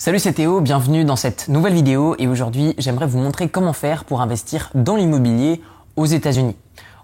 Salut c'est Théo, bienvenue dans cette nouvelle vidéo et aujourd'hui j'aimerais vous montrer comment faire pour investir dans l'immobilier aux États-Unis.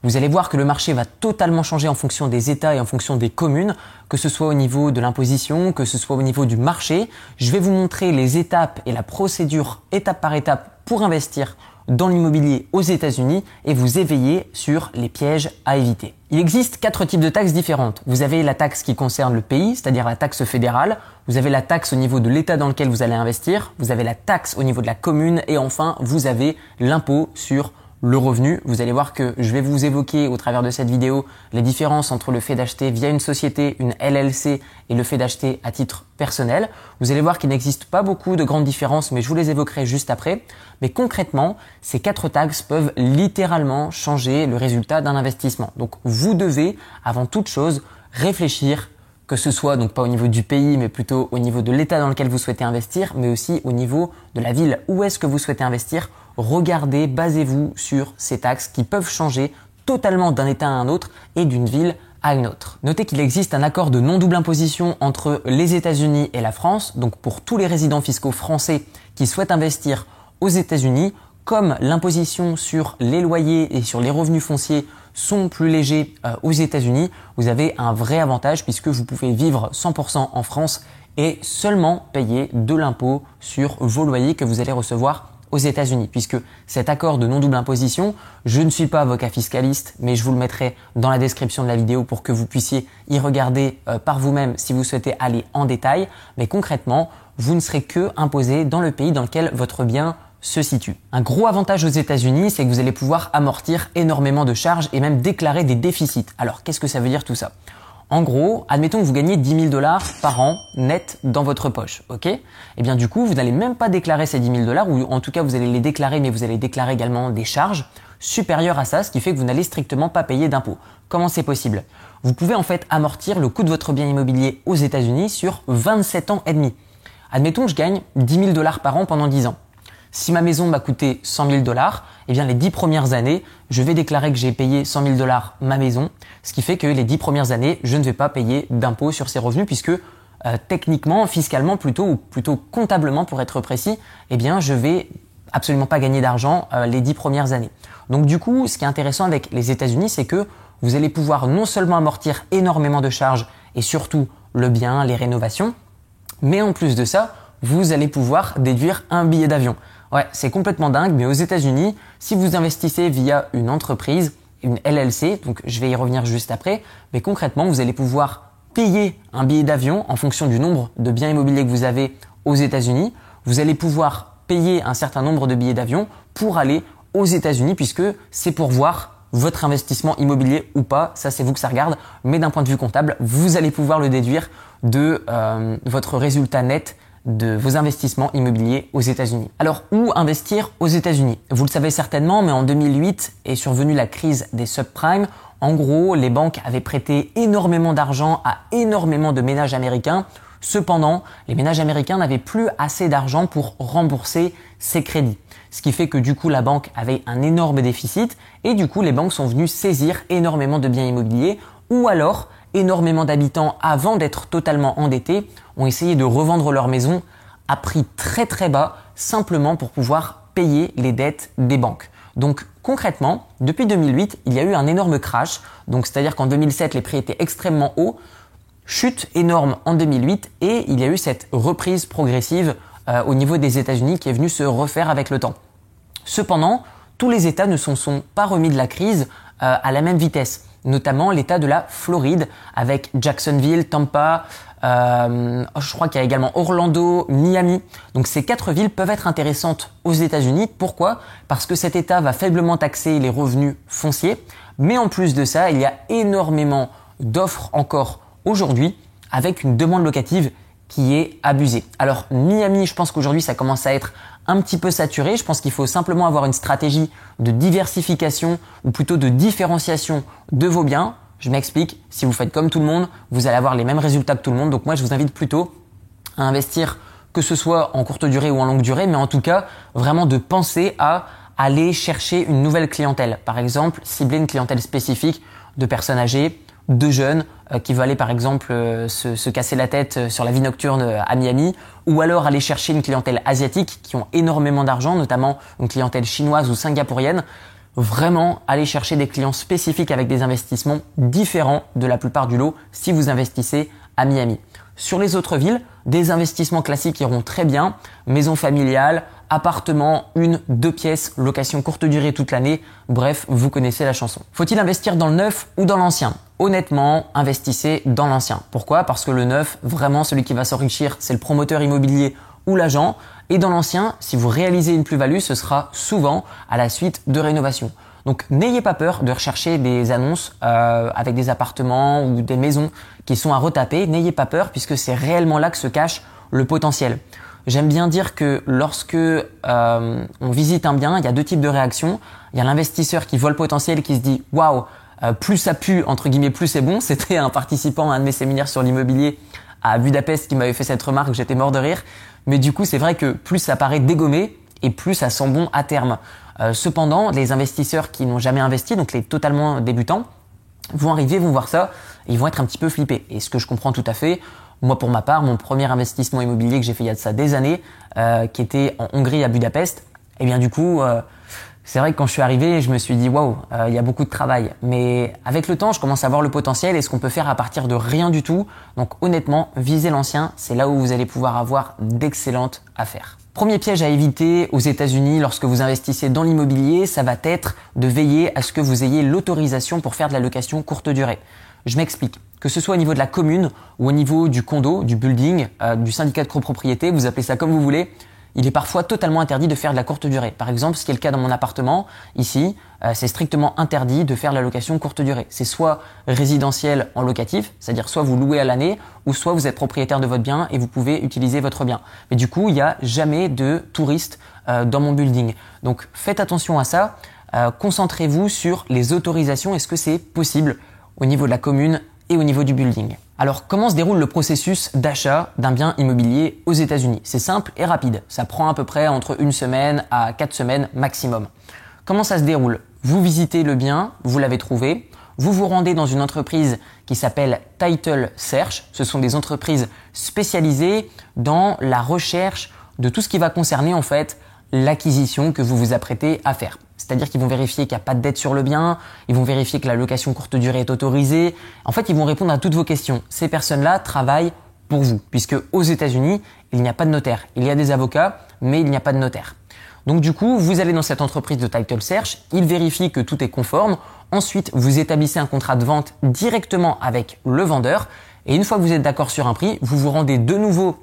Vous allez voir que le marché va totalement changer en fonction des États et en fonction des communes, que ce soit au niveau de l'imposition, que ce soit au niveau du marché. Je vais vous montrer les étapes et la procédure étape par étape pour investir dans l'immobilier aux États-Unis et vous éveiller sur les pièges à éviter. Il existe quatre types de taxes différentes. Vous avez la taxe qui concerne le pays, c'est-à-dire la taxe fédérale. Vous avez la taxe au niveau de l'État dans lequel vous allez investir. Vous avez la taxe au niveau de la commune et enfin vous avez l'impôt sur le revenu. Vous allez voir que je vais vous évoquer au travers de cette vidéo les différences entre le fait d'acheter via une société, une LLC, et le fait d'acheter à titre personnel. Vous allez voir qu'il n'existe pas beaucoup de grandes différences, mais je vous les évoquerai juste après. Mais concrètement, ces quatre taxes peuvent littéralement changer le résultat d'un investissement. Donc vous devez, avant toute chose, réfléchir que ce soit donc pas au niveau du pays, mais plutôt au niveau de l'état dans lequel vous souhaitez investir, mais aussi au niveau de la ville où est-ce que vous souhaitez investir regardez, basez-vous sur ces taxes qui peuvent changer totalement d'un État à un autre et d'une ville à une autre. Notez qu'il existe un accord de non-double imposition entre les États-Unis et la France, donc pour tous les résidents fiscaux français qui souhaitent investir aux États-Unis, comme l'imposition sur les loyers et sur les revenus fonciers sont plus légers euh, aux États-Unis, vous avez un vrai avantage puisque vous pouvez vivre 100% en France et seulement payer de l'impôt sur vos loyers que vous allez recevoir aux États-Unis, puisque cet accord de non-double imposition, je ne suis pas avocat fiscaliste, mais je vous le mettrai dans la description de la vidéo pour que vous puissiez y regarder euh, par vous-même si vous souhaitez aller en détail. Mais concrètement, vous ne serez que imposé dans le pays dans lequel votre bien se situe. Un gros avantage aux États-Unis, c'est que vous allez pouvoir amortir énormément de charges et même déclarer des déficits. Alors, qu'est-ce que ça veut dire tout ça? En gros, admettons que vous gagnez 10 000 dollars par an net dans votre poche, ok? Eh bien du coup, vous n'allez même pas déclarer ces 10 000 dollars, ou en tout cas vous allez les déclarer, mais vous allez déclarer également des charges supérieures à ça, ce qui fait que vous n'allez strictement pas payer d'impôts. Comment c'est possible? Vous pouvez en fait amortir le coût de votre bien immobilier aux États-Unis sur 27 ans et demi. Admettons que je gagne 10 000 dollars par an pendant 10 ans. Si ma maison m'a coûté 100 000 dollars, eh bien les 10 premières années, je vais déclarer que j'ai payé 100 000 dollars ma maison, ce qui fait que les 10 premières années, je ne vais pas payer d'impôt sur ces revenus puisque euh, techniquement, fiscalement plutôt, ou plutôt comptablement pour être précis, eh bien je vais absolument pas gagner d'argent euh, les 10 premières années. Donc du coup, ce qui est intéressant avec les États-Unis, c'est que vous allez pouvoir non seulement amortir énormément de charges et surtout le bien, les rénovations, mais en plus de ça, vous allez pouvoir déduire un billet d'avion. Ouais, c'est complètement dingue, mais aux États-Unis, si vous investissez via une entreprise, une LLC, donc je vais y revenir juste après, mais concrètement, vous allez pouvoir payer un billet d'avion en fonction du nombre de biens immobiliers que vous avez aux États-Unis. Vous allez pouvoir payer un certain nombre de billets d'avion pour aller aux États-Unis puisque c'est pour voir votre investissement immobilier ou pas, ça c'est vous que ça regarde, mais d'un point de vue comptable, vous allez pouvoir le déduire de euh, votre résultat net de vos investissements immobiliers aux États-Unis. Alors, où investir aux États-Unis? Vous le savez certainement, mais en 2008 est survenue la crise des subprimes. En gros, les banques avaient prêté énormément d'argent à énormément de ménages américains. Cependant, les ménages américains n'avaient plus assez d'argent pour rembourser ces crédits. Ce qui fait que du coup, la banque avait un énorme déficit et du coup, les banques sont venues saisir énormément de biens immobiliers ou alors énormément d'habitants avant d'être totalement endettés ont essayé de revendre leur maison à prix très très bas simplement pour pouvoir payer les dettes des banques. Donc concrètement, depuis 2008, il y a eu un énorme crash. Donc c'est-à-dire qu'en 2007, les prix étaient extrêmement hauts, chute énorme en 2008 et il y a eu cette reprise progressive euh, au niveau des États-Unis qui est venue se refaire avec le temps. Cependant, tous les États ne sont, sont pas remis de la crise euh, à la même vitesse notamment l'État de la Floride avec Jacksonville, Tampa, euh, je crois qu'il y a également Orlando, Miami. Donc ces quatre villes peuvent être intéressantes aux États-Unis. Pourquoi? Parce que cet État va faiblement taxer les revenus fonciers, mais en plus de ça, il y a énormément d'offres encore aujourd'hui avec une demande locative qui est abusée. Alors Miami, je pense qu'aujourd'hui ça commence à être un petit peu saturé. Je pense qu'il faut simplement avoir une stratégie de diversification ou plutôt de différenciation de vos biens. Je m'explique, si vous faites comme tout le monde, vous allez avoir les mêmes résultats que tout le monde. Donc moi, je vous invite plutôt à investir que ce soit en courte durée ou en longue durée, mais en tout cas, vraiment de penser à aller chercher une nouvelle clientèle. Par exemple, cibler une clientèle spécifique de personnes âgées, de jeunes, qui veut aller par exemple euh, se, casser la tête sur la vie nocturne à Miami, ou alors aller chercher une clientèle asiatique qui ont énormément d'argent, notamment une clientèle chinoise ou singapourienne, vraiment aller chercher des clients spécifiques avec des investissements différents de la plupart du lot si vous investissez à Miami. Sur les autres villes, des investissements classiques iront très bien, maison familiale, appartement, une, deux pièces, location courte durée toute l'année, bref, vous connaissez la chanson. Faut-il investir dans le neuf ou dans l'ancien? Honnêtement, investissez dans l'ancien. Pourquoi? Parce que le neuf, vraiment celui qui va s'enrichir, c'est le promoteur immobilier ou l'agent. Et dans l'ancien, si vous réalisez une plus-value, ce sera souvent à la suite de rénovation. Donc n'ayez pas peur de rechercher des annonces euh, avec des appartements ou des maisons qui sont à retaper. N'ayez pas peur puisque c'est réellement là que se cache le potentiel. J'aime bien dire que lorsque euh, on visite un bien, il y a deux types de réactions. Il y a l'investisseur qui voit le potentiel qui se dit waouh, euh, plus ça pue entre guillemets, plus c'est bon. C'était un participant à un de mes séminaires sur l'immobilier à Budapest qui m'avait fait cette remarque. J'étais mort de rire. Mais du coup, c'est vrai que plus ça paraît dégommé et plus ça sent bon à terme. Euh, cependant, les investisseurs qui n'ont jamais investi, donc les totalement débutants, vont arriver, vont voir ça, et ils vont être un petit peu flippés. Et ce que je comprends tout à fait, moi, pour ma part, mon premier investissement immobilier que j'ai fait il y a de ça des années, euh, qui était en Hongrie à Budapest, et eh bien du coup, euh, c'est vrai que quand je suis arrivé, je me suis dit waouh, euh, il y a beaucoup de travail. Mais avec le temps, je commence à voir le potentiel et ce qu'on peut faire à partir de rien du tout. Donc honnêtement, visez l'ancien, c'est là où vous allez pouvoir avoir d'excellentes affaires. Premier piège à éviter aux États-Unis lorsque vous investissez dans l'immobilier, ça va être de veiller à ce que vous ayez l'autorisation pour faire de la location courte durée. Je m'explique. Que ce soit au niveau de la commune ou au niveau du condo, du building, euh, du syndicat de copropriété, vous appelez ça comme vous voulez, il est parfois totalement interdit de faire de la courte durée. Par exemple, ce qui est le cas dans mon appartement, ici, euh, c'est strictement interdit de faire de la location courte durée. C'est soit résidentiel en locatif, c'est-à-dire soit vous louez à l'année, ou soit vous êtes propriétaire de votre bien et vous pouvez utiliser votre bien. Mais du coup, il n'y a jamais de touristes euh, dans mon building. Donc faites attention à ça. Concentrez-vous sur les autorisations. Est-ce que c'est possible au niveau de la commune et au niveau du building. Alors comment se déroule le processus d'achat d'un bien immobilier aux États-Unis? C'est simple et rapide. Ça prend à peu près entre une semaine à quatre semaines maximum. Comment ça se déroule? Vous visitez le bien, vous l'avez trouvé, vous vous rendez dans une entreprise qui s'appelle Title Search. Ce sont des entreprises spécialisées dans la recherche de tout ce qui va concerner en fait l'acquisition que vous vous apprêtez à faire. C'est-à-dire qu'ils vont vérifier qu'il n'y a pas de dette sur le bien, ils vont vérifier que la location courte durée est autorisée. En fait, ils vont répondre à toutes vos questions. Ces personnes-là travaillent pour vous, puisque aux États-Unis, il n'y a pas de notaire. Il y a des avocats, mais il n'y a pas de notaire. Donc du coup, vous allez dans cette entreprise de title search, ils vérifient que tout est conforme. Ensuite, vous établissez un contrat de vente directement avec le vendeur. Et une fois que vous êtes d'accord sur un prix, vous vous rendez de nouveau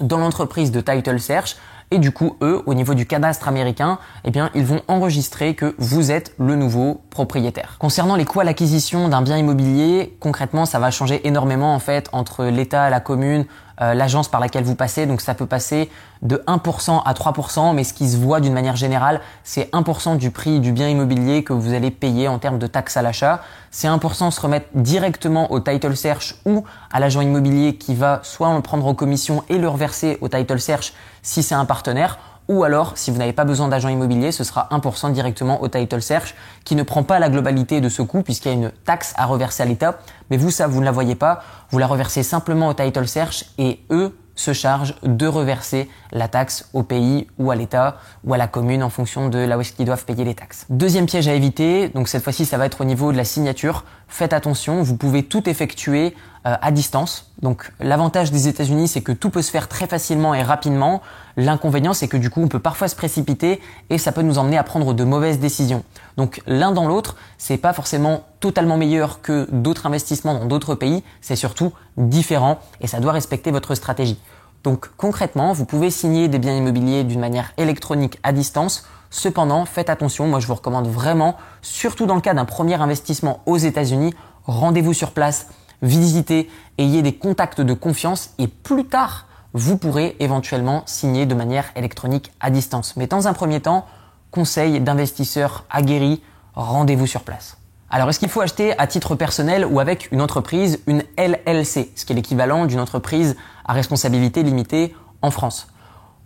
dans l'entreprise de title search et du coup, eux, au niveau du cadastre américain, eh bien, ils vont enregistrer que vous êtes le nouveau propriétaire. Concernant les coûts à l'acquisition d'un bien immobilier, concrètement, ça va changer énormément en fait entre l'État, la commune, euh, l'agence par laquelle vous passez. Donc ça peut passer de 1% à 3%, mais ce qui se voit d'une manière générale, c'est 1% du prix du bien immobilier que vous allez payer en termes de taxes à l'achat. Ces 1% se remettent directement au title search ou à l'agent immobilier qui va soit le prendre en commission et le reverser au title search si c'est un partenaire, ou alors, si vous n'avez pas besoin d'agent immobilier, ce sera 1% directement au title search, qui ne prend pas la globalité de ce coût puisqu'il y a une taxe à reverser à l'État. Mais vous, ça, vous ne la voyez pas. Vous la reversez simplement au title search et eux se chargent de reverser la taxe au pays ou à l'État ou à la commune en fonction de là où est-ce doivent payer les taxes. Deuxième piège à éviter, donc cette fois-ci ça va être au niveau de la signature. Faites attention, vous pouvez tout effectuer euh, à distance. Donc l'avantage des États-Unis, c'est que tout peut se faire très facilement et rapidement. L'inconvénient, c'est que du coup, on peut parfois se précipiter et ça peut nous emmener à prendre de mauvaises décisions. Donc l'un dans l'autre, c'est pas forcément totalement meilleur que d'autres investissements dans d'autres pays, c'est surtout différent et ça doit respecter votre stratégie. Donc concrètement, vous pouvez signer des biens immobiliers d'une manière électronique à distance. Cependant, faites attention, moi je vous recommande vraiment, surtout dans le cas d'un premier investissement aux États-Unis, rendez-vous sur place, visitez, ayez des contacts de confiance et plus tard, vous pourrez éventuellement signer de manière électronique à distance. Mais dans un premier temps, conseil d'investisseurs aguerris, rendez-vous sur place. Alors, est-ce qu'il faut acheter à titre personnel ou avec une entreprise une LLC, ce qui est l'équivalent d'une entreprise à responsabilité limitée en France?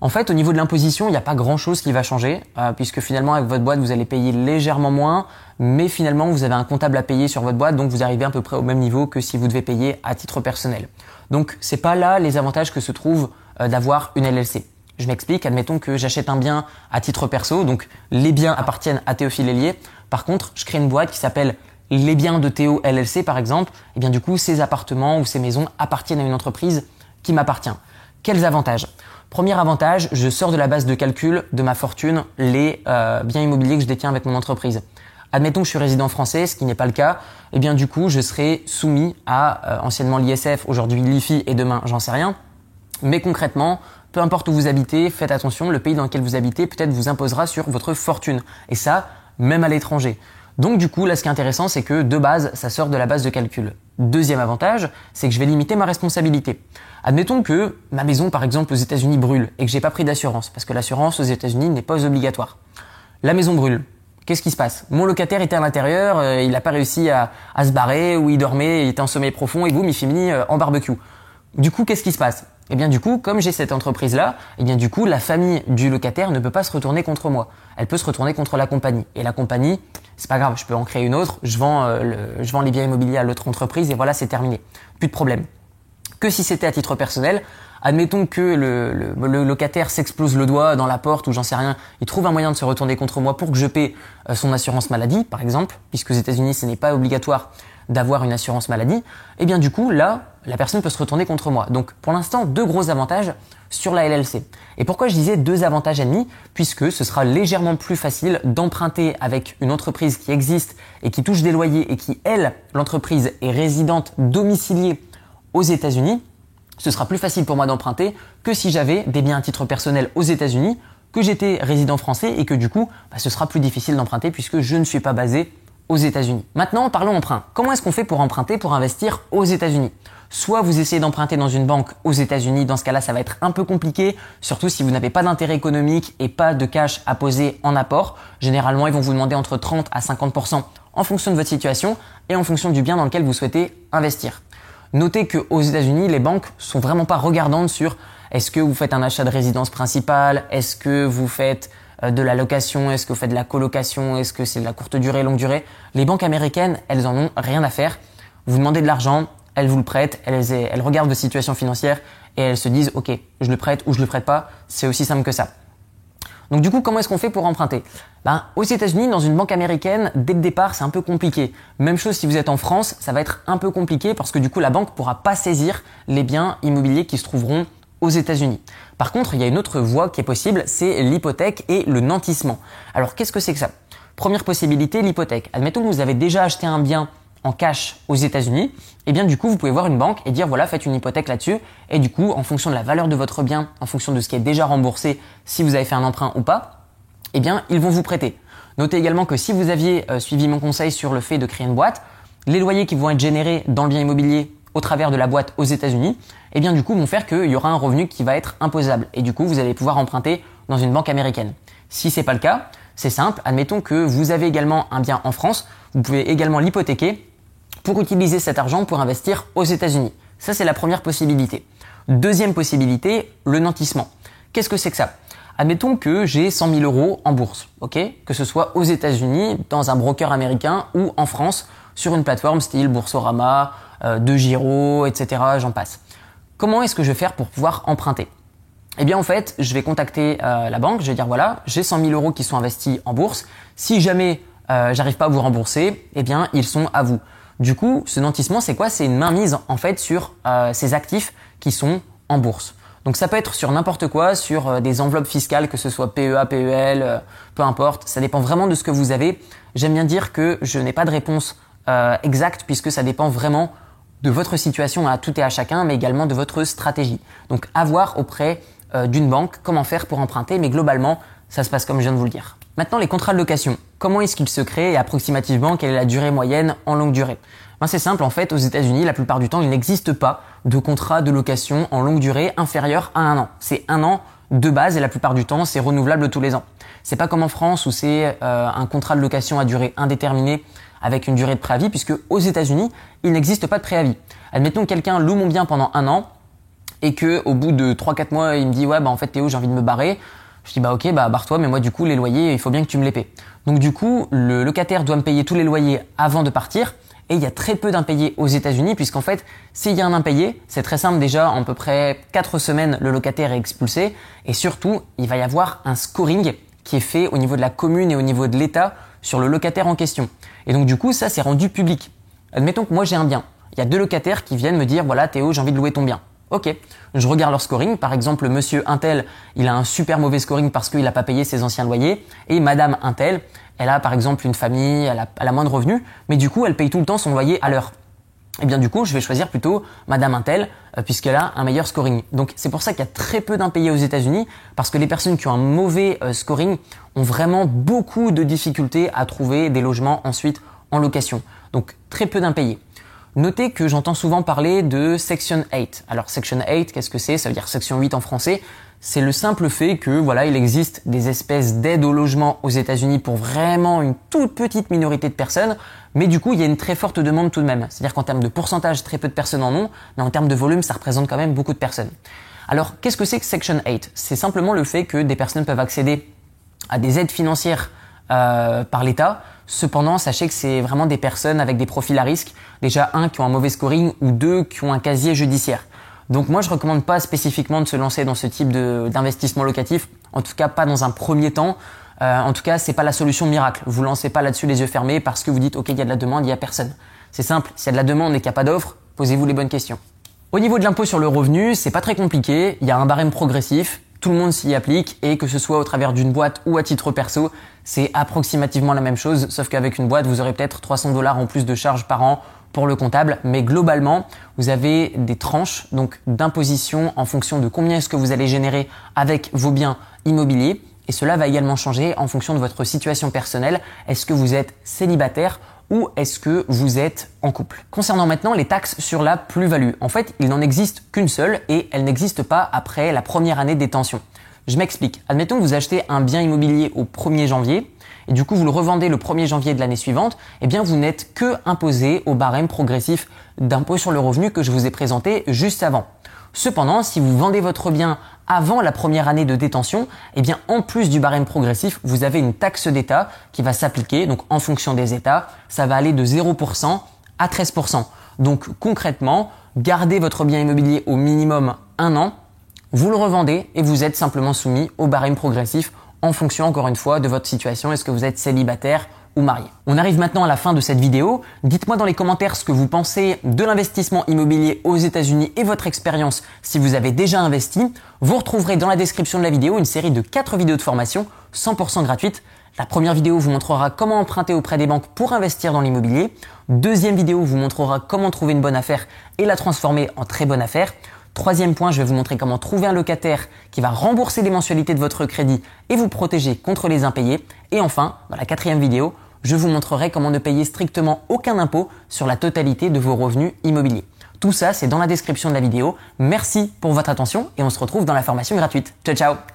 En fait, au niveau de l'imposition, il n'y a pas grand-chose qui va changer, euh, puisque finalement, avec votre boîte, vous allez payer légèrement moins, mais finalement, vous avez un comptable à payer sur votre boîte, donc vous arrivez à peu près au même niveau que si vous devez payer à titre personnel. Donc, c'est pas là les avantages que se trouve euh, d'avoir une LLC. Je m'explique, admettons que j'achète un bien à titre perso, donc les biens appartiennent à Théophile Hélier. Par contre, je crée une boîte qui s'appelle les biens de Théo LLC par exemple, et eh bien du coup, ces appartements ou ces maisons appartiennent à une entreprise qui m'appartient. Quels avantages? Premier avantage, je sors de la base de calcul de ma fortune les euh, biens immobiliers que je détiens avec mon entreprise. Admettons que je suis résident français, ce qui n'est pas le cas, et eh bien du coup, je serai soumis à euh, anciennement l'ISF, aujourd'hui l'IFI et demain, j'en sais rien. Mais concrètement, peu importe où vous habitez, faites attention, le pays dans lequel vous habitez peut-être vous imposera sur votre fortune. Et ça, même à l'étranger. Donc du coup, là, ce qui est intéressant, c'est que de base, ça sort de la base de calcul. Deuxième avantage, c'est que je vais limiter ma responsabilité. Admettons que ma maison, par exemple, aux États-Unis brûle et que j'ai pas pris d'assurance, parce que l'assurance aux États-Unis n'est pas obligatoire. La maison brûle. Qu'est-ce qui se passe? Mon locataire était à l'intérieur, euh, il n'a pas réussi à, se barrer, ou il dormait, il était en sommeil profond, et boum, il finit euh, en barbecue. Du coup, qu'est-ce qui se passe? Eh bien, du coup, comme j'ai cette entreprise-là, eh bien, du coup, la famille du locataire ne peut pas se retourner contre moi. Elle peut se retourner contre la compagnie. Et la compagnie, c'est pas grave, je peux en créer une autre, je vends, euh, je vends les biens immobiliers à l'autre entreprise et voilà, c'est terminé. Plus de problème. Que si c'était à titre personnel, admettons que le, locataire s'explose le doigt dans la porte ou j'en sais rien, il trouve un moyen de se retourner contre moi pour que je paie euh, son assurance maladie, par exemple, puisque aux États-Unis ce n'est pas obligatoire d'avoir une assurance maladie, et eh bien du coup là, la personne peut se retourner contre moi. Donc pour l'instant, deux gros avantages sur la LLC. Et pourquoi je disais deux avantages et demi Puisque ce sera légèrement plus facile d'emprunter avec une entreprise qui existe et qui touche des loyers et qui, elle, l'entreprise est résidente domiciliée aux États-Unis. Ce sera plus facile pour moi d'emprunter que si j'avais des biens à titre personnel aux États-Unis, que j'étais résident français et que du coup, bah, ce sera plus difficile d'emprunter puisque je ne suis pas basé aux États-Unis. Maintenant, parlons emprunt. Comment est-ce qu'on fait pour emprunter, pour investir aux États-Unis? Soit vous essayez d'emprunter dans une banque aux États-Unis, dans ce cas-là, ça va être un peu compliqué, surtout si vous n'avez pas d'intérêt économique et pas de cash à poser en apport. Généralement, ils vont vous demander entre 30 à 50% en fonction de votre situation et en fonction du bien dans lequel vous souhaitez investir. Notez qu'aux États-Unis, les banques sont vraiment pas regardantes sur est-ce que vous faites un achat de résidence principale, est-ce que vous faites euh, de la location, est-ce que vous faites de la colocation, est-ce que c'est de la courte durée, longue durée. Les banques américaines, elles en ont rien à faire. Vous demandez de l'argent, elles vous le prêtent, elles, regardent votre situation financière et elles se disent ok, je le prête ou je le prête pas. C'est aussi simple que ça. Donc du coup, comment est-ce qu'on fait pour emprunter? Ben, Aux États-Unis, dans une banque américaine, dès le départ, c'est un peu compliqué. Même chose si vous êtes en France, ça va être un peu compliqué parce que du coup, la banque pourra pas saisir les biens immobiliers qui se trouveront aux États-Unis. Par contre, il y a une autre voie qui est possible, c'est l'hypothèque et le nantissement. Alors, qu'est-ce que c'est que ça? Première possibilité, l'hypothèque. Admettons que vous avez déjà acheté un bien en cash aux États-Unis, et eh bien du coup, vous pouvez voir une banque et dire voilà, faites une hypothèque là-dessus et du coup, en fonction de la valeur de votre bien, en fonction de ce qui est déjà remboursé, si vous avez fait un emprunt ou pas, eh bien, ils vont vous prêter. Notez également que si vous aviez euh, suivi mon conseil sur le fait de créer une boîte, les loyers qui vont être générés dans le bien immobilier au travers de la boîte aux États-Unis, eh bien du coup vont faire qu'il y aura un revenu qui va être imposable et du coup vous allez pouvoir emprunter dans une banque américaine. Si c'est pas le cas, c'est simple, admettons que vous avez également un bien en France, vous pouvez également l'hypothéquer pour utiliser cet argent pour investir aux États-Unis. Ça c'est la première possibilité. Deuxième possibilité, le nantissement. Qu'est-ce que c'est que ça? Admettons que j'ai 100 000 euros en bourse, ok? Que ce soit aux États-Unis, dans un broker américain ou en France, sur une plateforme style Boursorama, euh, de Giro, etc. J'en passe. Comment est-ce que je vais faire pour pouvoir emprunter? Eh bien en fait, je vais contacter euh, la banque, je vais dire voilà, j'ai 100 000 euros qui sont investis en bourse. Si jamais euh, j'arrive pas à vous rembourser, eh bien ils sont à vous. Du coup, ce nantissement, c'est quoi? C'est une mainmise en fait sur ces actifs qui sont en bourse. Donc ça peut être sur n'importe quoi, sur des enveloppes fiscales, que ce soit PEA, PEL, peu importe. Ça dépend vraiment de ce que vous avez. J'aime bien dire que je n'ai pas de réponse exacte puisque ça dépend vraiment de votre situation à tout et à chacun, mais également de votre stratégie. Donc avoir auprès euh, d'une banque comment faire pour emprunter, mais globalement, ça se passe comme je viens de vous le dire. Maintenant, les contrats de location. Comment est-ce qu'ils se créent et approximativement quelle est la durée moyenne en longue durée? Ben, C'est simple, en fait, aux États-Unis, la plupart du temps, il n'existe pas de contrat de location en longue durée inférieur à un an. C'est un an de base et la plupart du temps, c'est renouvelable tous les ans. C'est pas comme en France où c'est euh, un contrat de location à durée indéterminée avec une durée de préavis, puisque aux États-Unis, il n'existe pas de préavis. Admettons que quelqu'un loue mon bien pendant un an, et que au bout de 3-4 mois, il me dit ouais bah en fait Théo j'ai envie de me barrer. Je dis bah ok bah barre-toi mais moi du coup les loyers il faut bien que tu me les paies. Donc du coup le locataire doit me payer tous les loyers avant de partir et il y a très peu d'impayés aux États-Unis puisqu'en fait s'il y a un impayé c'est très simple déjà en peu près 4 semaines le locataire est expulsé et surtout il va y avoir un scoring qui est fait au niveau de la commune et au niveau de l'État sur le locataire en question. Et donc du coup ça c'est rendu public. Admettons que moi j'ai un bien. Il y a deux locataires qui viennent me dire voilà Théo j'ai envie de louer ton bien. Ok, je regarde leur scoring. Par exemple, monsieur Intel, il a un super mauvais scoring parce qu'il n'a pas payé ses anciens loyers. Et madame Intel, elle a par exemple une famille, elle a, moins de revenus, mais du coup, elle paye tout le temps son loyer à l'heure. Et eh bien du coup, je vais choisir plutôt Madame Intel euh, puisqu'elle a un meilleur scoring. Donc c'est pour ça qu'il y a très peu d'impayés aux États-Unis parce que les personnes qui ont un mauvais euh, scoring ont vraiment beaucoup de difficultés à trouver des logements ensuite en location. Donc très peu d'impayés. Notez que j'entends souvent parler de Section 8. Alors Section 8, qu'est-ce que c'est? Ça veut dire Section 8 en français. C'est le simple fait que voilà, il existe des espèces d'aides au logement aux États-Unis pour vraiment une toute petite minorité de personnes, mais du coup, il y a une très forte demande tout de même. C'est-à-dire qu'en termes de pourcentage, très peu de personnes en ont, mais en termes de volume, ça représente quand même beaucoup de personnes. Alors, qu'est-ce que c'est que Section 8 C'est simplement le fait que des personnes peuvent accéder à des aides financières euh, par l'État. Cependant, sachez que c'est vraiment des personnes avec des profils à risque. Déjà, un, qui ont un mauvais scoring ou deux, qui ont un casier judiciaire. Donc moi, je recommande pas spécifiquement de se lancer dans ce type d'investissement locatif. En tout cas, pas dans un premier temps. Euh, en tout cas, c'est pas la solution miracle. Vous lancez pas là-dessus les yeux fermés parce que vous dites OK, il y a de la demande, il y a personne. C'est simple. S'il y a de la demande et qu'il n'y a pas d'offre, posez-vous les bonnes questions. Au niveau de l'impôt sur le revenu, c'est pas très compliqué. Il y a un barème progressif tout le monde s'y applique et que ce soit au travers d'une boîte ou à titre perso, c'est approximativement la même chose, sauf qu'avec une boîte, vous aurez peut-être 300 dollars en plus de charges par an pour le comptable, mais globalement, vous avez des tranches donc d'imposition en fonction de combien est-ce que vous allez générer avec vos biens immobiliers et cela va également changer en fonction de votre situation personnelle. Est-ce que vous êtes célibataire ou est-ce que vous êtes en couple? Concernant maintenant les taxes sur la plus-value, en fait, il n'en existe qu'une seule et elle n'existe pas après la première année de détention. Je m'explique. Admettons que vous achetez un bien immobilier au 1er janvier et du coup vous le revendez le 1er janvier de l'année suivante, eh bien vous n'êtes que imposé au barème progressif d'impôt sur le revenu que je vous ai présenté juste avant. Cependant, si vous vendez votre bien avant la première année de détention, eh en plus du barème progressif, vous avez une taxe d'État qui va s'appliquer. Donc en fonction des États, ça va aller de 0% à 13%. Donc concrètement, gardez votre bien immobilier au minimum un an, vous le revendez et vous êtes simplement soumis au barème progressif en fonction encore une fois de votre situation. Est-ce que vous êtes célibataire On arrive maintenant à la fin de cette vidéo. Dites-moi dans les commentaires ce que vous pensez de l'investissement immobilier aux États-Unis et votre expérience si vous avez déjà investi. Vous retrouverez dans la description de la vidéo une série de 4 vidéos de formation 100% gratuites. La première vidéo vous montrera comment emprunter auprès des banques pour investir dans l'immobilier. Deuxième vidéo vous montrera comment trouver une bonne affaire et la transformer en très bonne affaire. Troisième point, je vais vous montrer comment trouver un locataire qui va rembourser les mensualités de votre crédit et vous protéger contre les impayés. Et enfin, dans la quatrième vidéo, je vous montrerai comment ne payer strictement aucun impôt sur la totalité de vos revenus immobiliers. Tout ça, c'est dans la description de la vidéo. Merci pour votre attention et on se retrouve dans la formation gratuite. Ciao ciao